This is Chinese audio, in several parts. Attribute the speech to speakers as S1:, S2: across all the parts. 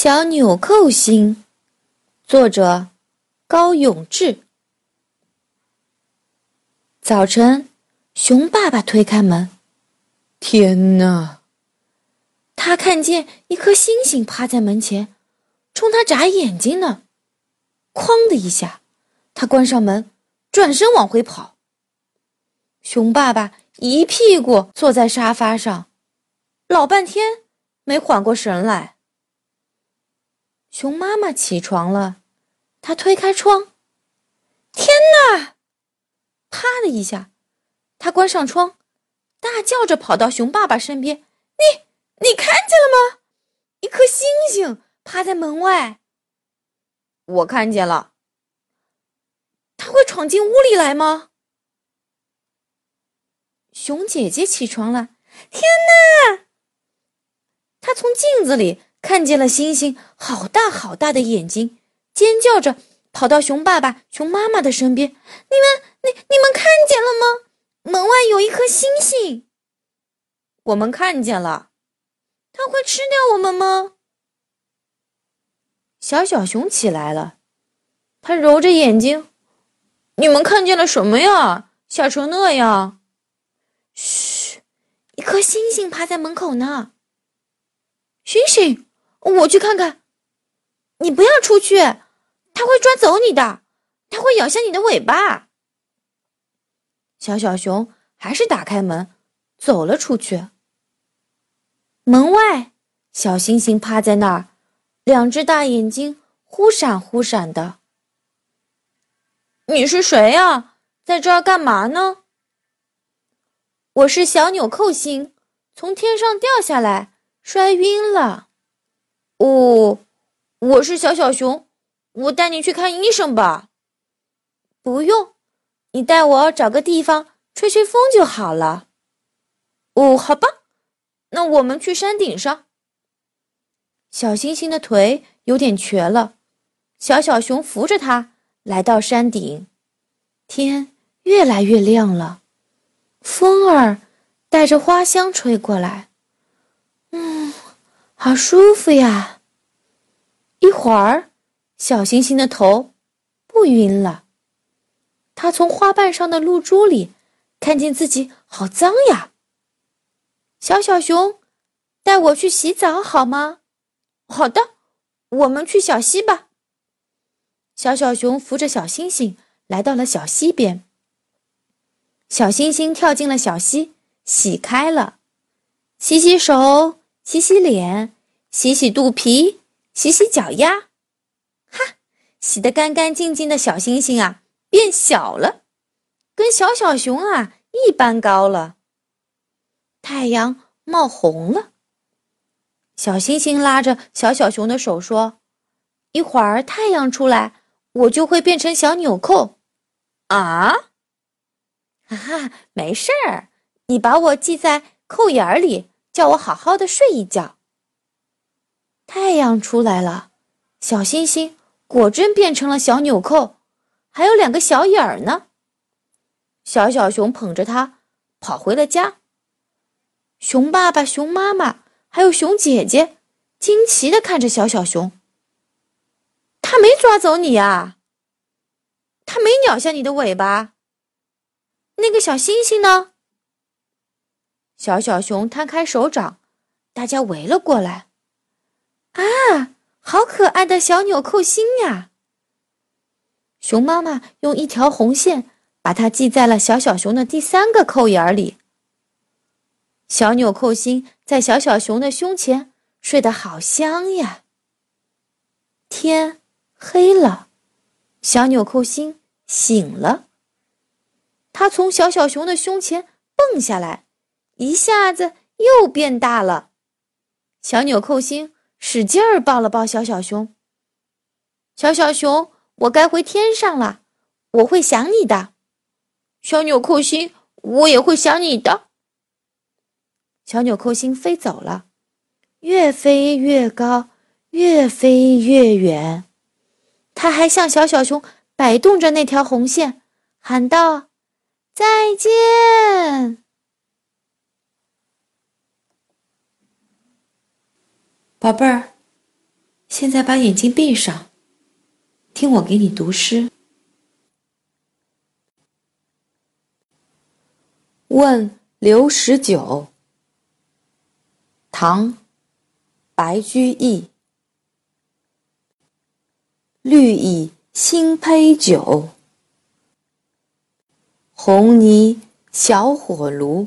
S1: 小纽扣星，作者高永志。早晨，熊爸爸推开门，天哪！他看见一颗星星趴在门前，冲他眨眼睛呢。哐的一下，他关上门，转身往回跑。熊爸爸一屁股坐在沙发上，老半天没缓过神来。熊妈妈起床了，她推开窗，天哪！啪的一下，她关上窗，大叫着跑到熊爸爸身边：“你你看见了吗？一颗星星趴在门外。”“
S2: 我看见了。”“
S1: 它会闯进屋里来吗？”熊姐姐起床了，天哪！她从镜子里。看见了星星，好大好大的眼睛，尖叫着跑到熊爸爸、熊妈妈的身边。你们，你你们看见了吗？门外有一颗星星。
S2: 我们看见了。
S1: 它会吃掉我们吗？小小熊起来了，他揉着眼睛。你们看见了什么呀？吓成那样。嘘，一颗星星趴在门口呢。星星。我去看看，你不要出去，它会抓走你的，它会咬下你的尾巴。小小熊还是打开门，走了出去。门外，小星星趴在那儿，两只大眼睛忽闪忽闪的。你是谁呀？在这儿干嘛呢？我是小纽扣星，从天上掉下来，摔晕了。哦，我是小小熊，我带你去看医生吧。不用，你带我找个地方吹吹风就好了。哦，好吧，那我们去山顶上。小星星的腿有点瘸了，小小熊扶着它来到山顶。天越来越亮了，风儿带着花香吹过来。好舒服呀！一会儿，小星星的头不晕了。他从花瓣上的露珠里看见自己好脏呀。小小熊，带我去洗澡好吗？好的，我们去小溪吧。小小熊扶着小星星来到了小溪边。小星星跳进了小溪，洗开了，洗洗手。洗洗脸，洗洗肚皮，洗洗脚丫，哈，洗得干干净净的小星星啊，变小了，跟小小熊啊一般高了。太阳冒红了，小星星拉着小小熊的手说：“一会儿太阳出来，我就会变成小纽扣。”啊，哈哈，没事儿，你把我系在扣眼儿里。叫我好好的睡一觉。太阳出来了，小星星果真变成了小纽扣，还有两个小眼儿呢。小小熊捧着它跑回了家。熊爸爸、熊妈妈还有熊姐姐惊奇的看着小小熊。它没抓走你呀？它没咬下你的尾巴？那个小星星呢？小小熊摊开手掌，大家围了过来。啊，好可爱的小纽扣星呀！熊妈妈用一条红线把它系在了小小熊的第三个扣眼里。小纽扣星在小小熊的胸前睡得好香呀。天黑了，小纽扣星醒了，它从小小熊的胸前蹦下来。一下子又变大了，小纽扣星使劲儿抱了抱小小熊。小小熊，我该回天上了，我会想你的。小纽扣星，我也会想你的。小纽扣星飞走了，越飞越高，越飞越远。它还向小小熊摆动着那条红线，喊道：“再见。”宝贝儿，现在把眼睛闭上，听我给你读诗。
S2: 问刘十九，唐·白居易。绿蚁新醅酒，红泥小火炉。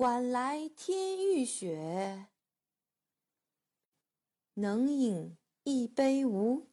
S2: 晚来天欲雪，能饮一杯无？